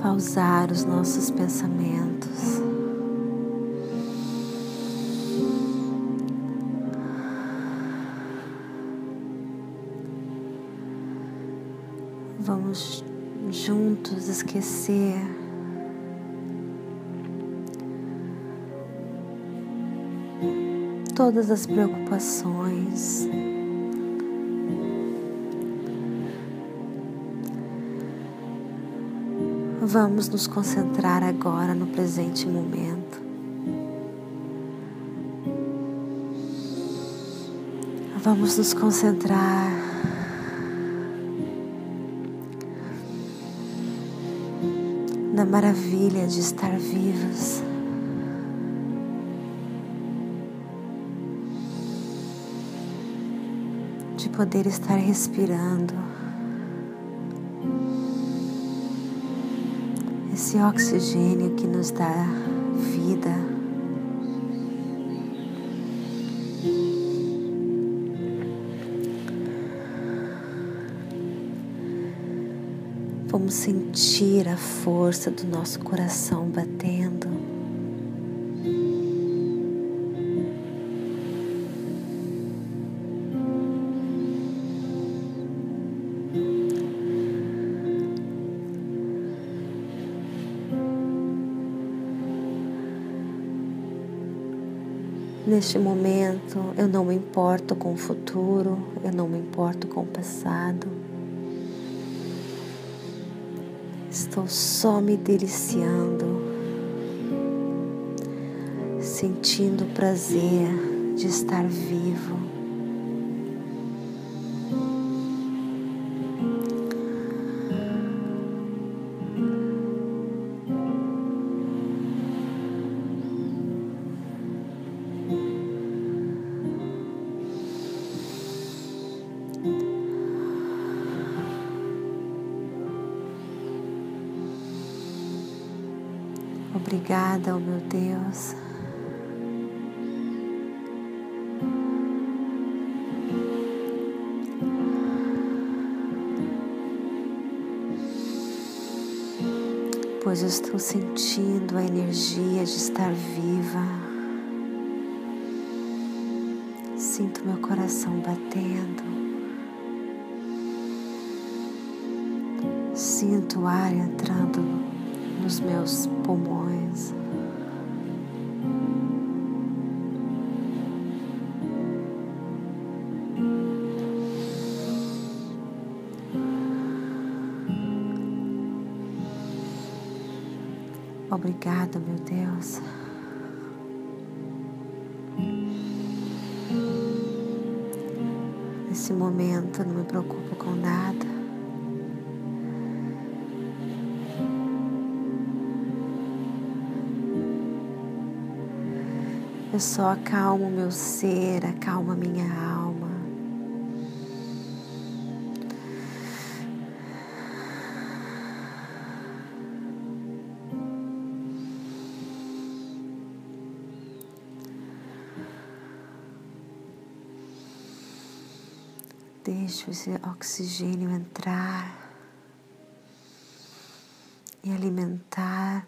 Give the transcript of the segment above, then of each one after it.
Pausar os nossos pensamentos. Vamos juntos esquecer todas as preocupações. Vamos nos concentrar agora no presente momento. Vamos nos concentrar na maravilha de estar vivos. De poder estar respirando. Esse oxigênio que nos dá vida. Vamos sentir a força do nosso coração batendo. Neste momento, eu não me importo com o futuro, eu não me importo com o passado. Estou só me deliciando, sentindo o prazer de estar vivo. Obrigada, oh meu Deus. Pois eu estou sentindo a energia de estar viva. Sinto meu coração batendo. Sinto o ar entrando nos meus pulmões. Obrigada, meu Deus. Nesse momento não me preocupo com nada. Eu só acalmo meu ser, acalmo a minha alma. Deixo esse oxigênio entrar e alimentar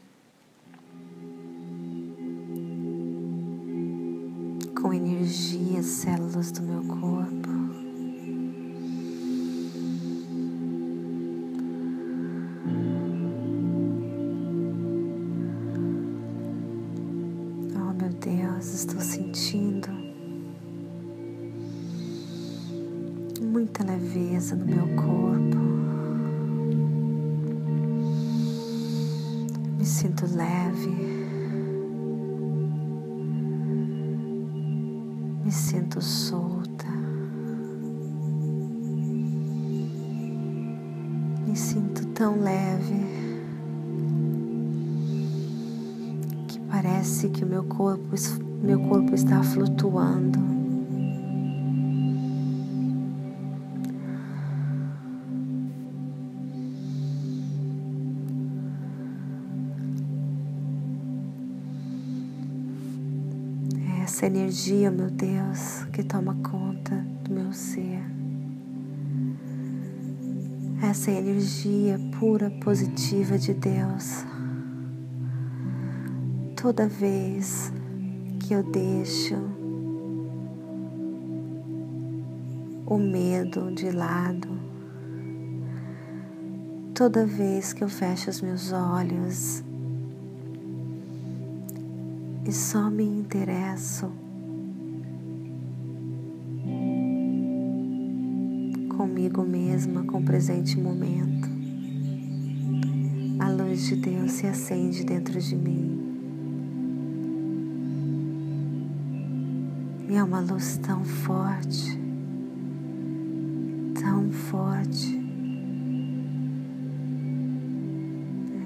estou sentindo muita leveza no meu corpo. Me sinto leve. Me sinto solta. Me sinto tão leve que parece que o meu corpo, meu corpo está flutuando. essa energia, meu Deus, que toma conta do meu ser. Essa energia pura, positiva de Deus. Toda vez eu deixo o medo de lado, toda vez que eu fecho os meus olhos e só me interesso comigo mesma, com o presente momento. A luz de Deus se acende dentro de mim. E é uma luz tão forte, tão forte.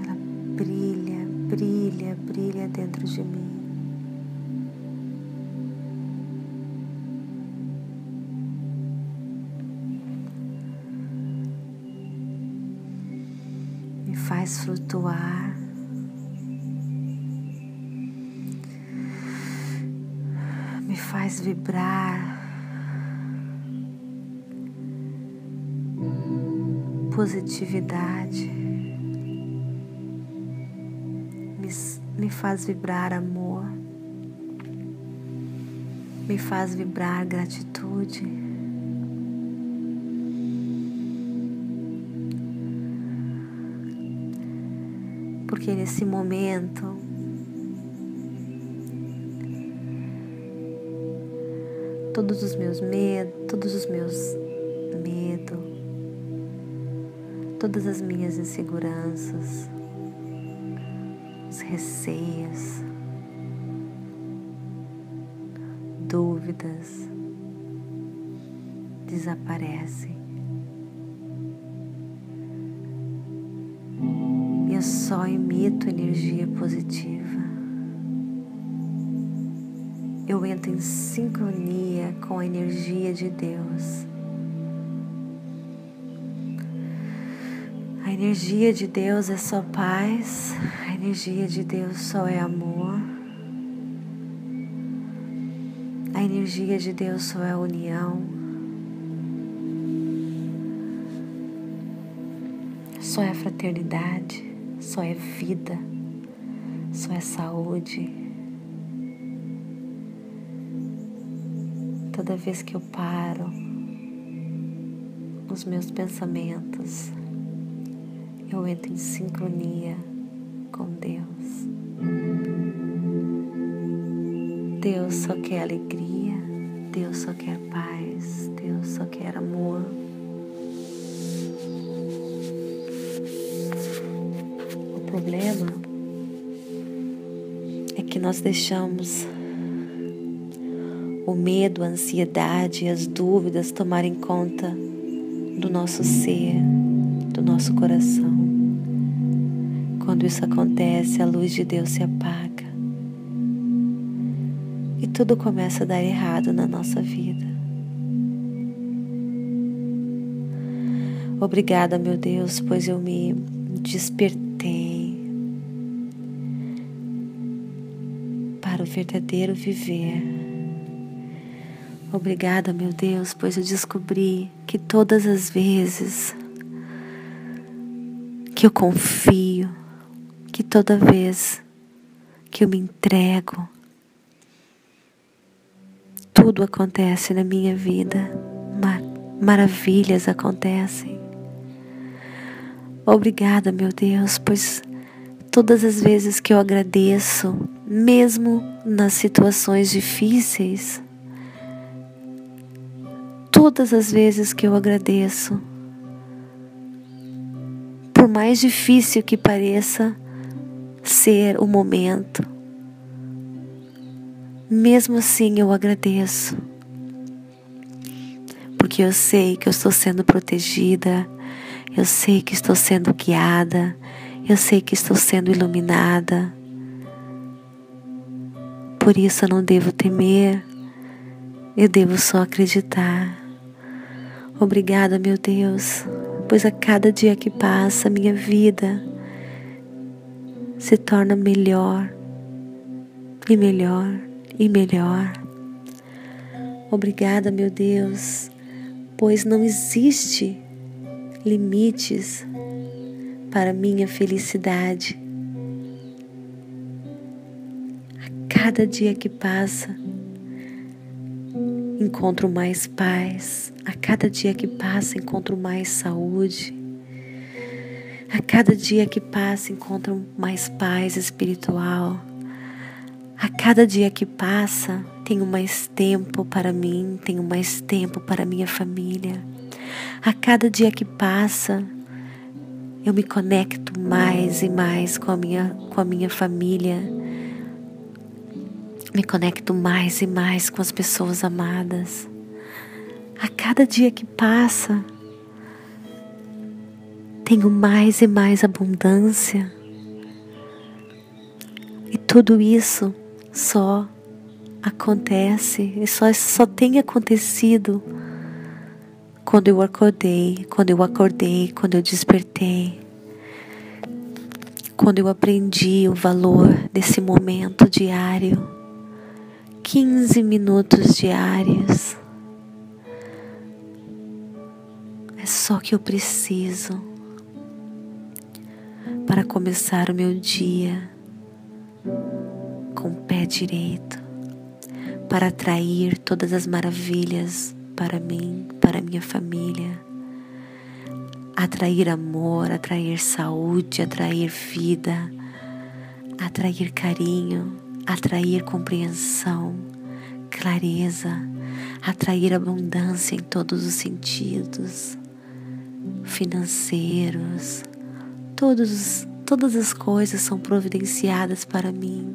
Ela brilha, brilha, brilha dentro de mim. faz flutuar. Faz vibrar. Positividade. Me, me faz vibrar amor. Me faz vibrar gratitude. porque nesse momento todos os meus medos, todos os meus medos, todas as minhas inseguranças, os receios, dúvidas desaparecem. eu só emito energia positiva. Eu entro em sincronia com a energia de Deus. A energia de Deus é só paz, a energia de Deus só é amor. A energia de Deus só é união. Só é fraternidade só é vida, só é saúde. Toda vez que eu paro os meus pensamentos, eu entro em sincronia com Deus. Deus só quer alegria, Deus só quer paz, Deus só quer amor. problema é que nós deixamos o medo, a ansiedade e as dúvidas tomarem conta do nosso ser, do nosso coração. Quando isso acontece, a luz de Deus se apaga e tudo começa a dar errado na nossa vida. Obrigada, meu Deus, pois eu me despertei para o verdadeiro viver. Obrigada, meu Deus, pois eu descobri que todas as vezes que eu confio, que toda vez que eu me entrego, tudo acontece na minha vida, Mar maravilhas acontecem. Obrigada, meu Deus, pois todas as vezes que eu agradeço, mesmo nas situações difíceis, todas as vezes que eu agradeço, por mais difícil que pareça ser o momento, mesmo assim eu agradeço, porque eu sei que eu estou sendo protegida, eu sei que estou sendo guiada, eu sei que estou sendo iluminada. Por isso eu não devo temer, eu devo só acreditar. Obrigada, meu Deus, pois a cada dia que passa, minha vida se torna melhor e melhor e melhor. Obrigada, meu Deus, pois não existe limites para minha felicidade. A cada dia que passa, encontro mais paz. A cada dia que passa, encontro mais saúde. A cada dia que passa, encontro mais paz espiritual. A cada dia que passa, tenho mais tempo para mim, tenho mais tempo para minha família. A cada dia que passa, eu me conecto mais e mais com a minha, com a minha família. Me conecto mais e mais com as pessoas amadas. A cada dia que passa, tenho mais e mais abundância. E tudo isso só acontece, e só, só tem acontecido quando eu acordei, quando eu acordei, quando eu despertei, quando eu aprendi o valor desse momento diário, 15 minutos diários. É só que eu preciso para começar o meu dia com o pé direito, para atrair todas as maravilhas para mim, para minha família. Atrair amor, atrair saúde, atrair vida, atrair carinho, atrair compreensão, clareza, atrair abundância em todos os sentidos, financeiros, todos, todas as coisas são providenciadas para mim.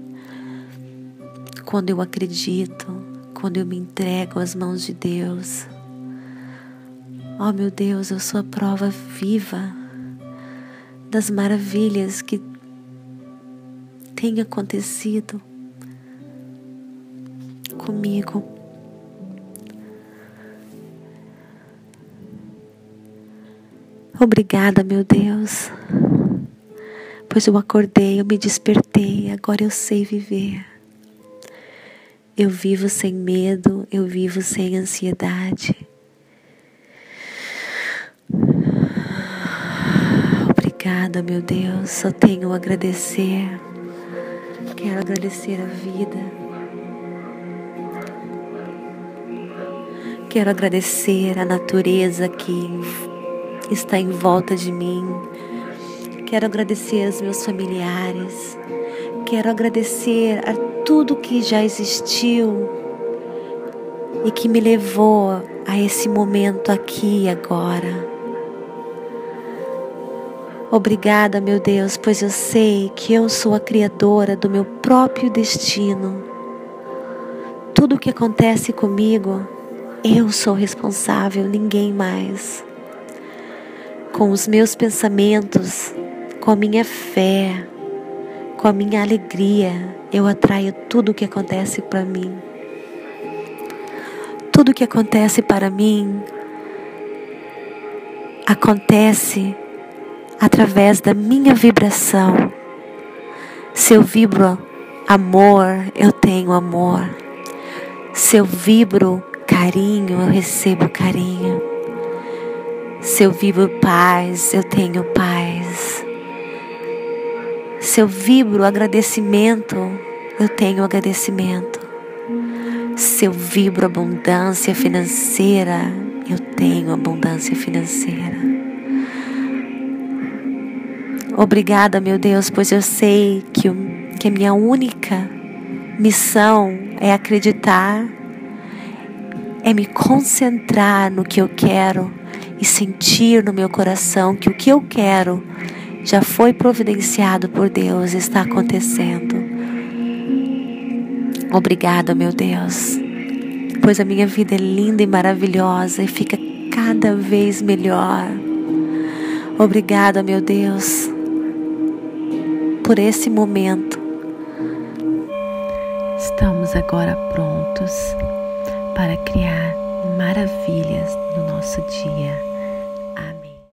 Quando eu acredito, quando eu me entrego às mãos de Deus. Oh meu Deus, eu sou a prova viva das maravilhas que têm acontecido comigo. Obrigada, meu Deus, pois eu acordei, eu me despertei, agora eu sei viver. Eu vivo sem medo, eu vivo sem ansiedade. Obrigada, meu Deus, só tenho a agradecer. Quero agradecer a vida. Quero agradecer a natureza que está em volta de mim. Quero agradecer aos meus familiares. Quero agradecer a tudo que já existiu e que me levou a esse momento aqui e agora. Obrigada, meu Deus, pois eu sei que eu sou a criadora do meu próprio destino. Tudo o que acontece comigo, eu sou responsável, ninguém mais. Com os meus pensamentos, com a minha fé, com a minha alegria, eu atraio tudo o que acontece para mim. Tudo o que acontece para mim acontece através da minha vibração. Se eu vibro amor, eu tenho amor. Se eu vibro carinho, eu recebo carinho. Se eu vibro paz, eu tenho paz. Se eu vibro agradecimento, eu tenho agradecimento. Se eu vibro abundância financeira, eu tenho abundância financeira. Obrigada, meu Deus, pois eu sei que, que a minha única missão é acreditar, é me concentrar no que eu quero e sentir no meu coração que o que eu quero já foi providenciado por Deus, está acontecendo. Obrigada, meu Deus, pois a minha vida é linda e maravilhosa e fica cada vez melhor. Obrigada, meu Deus, por esse momento. Estamos agora prontos para criar maravilhas no nosso dia.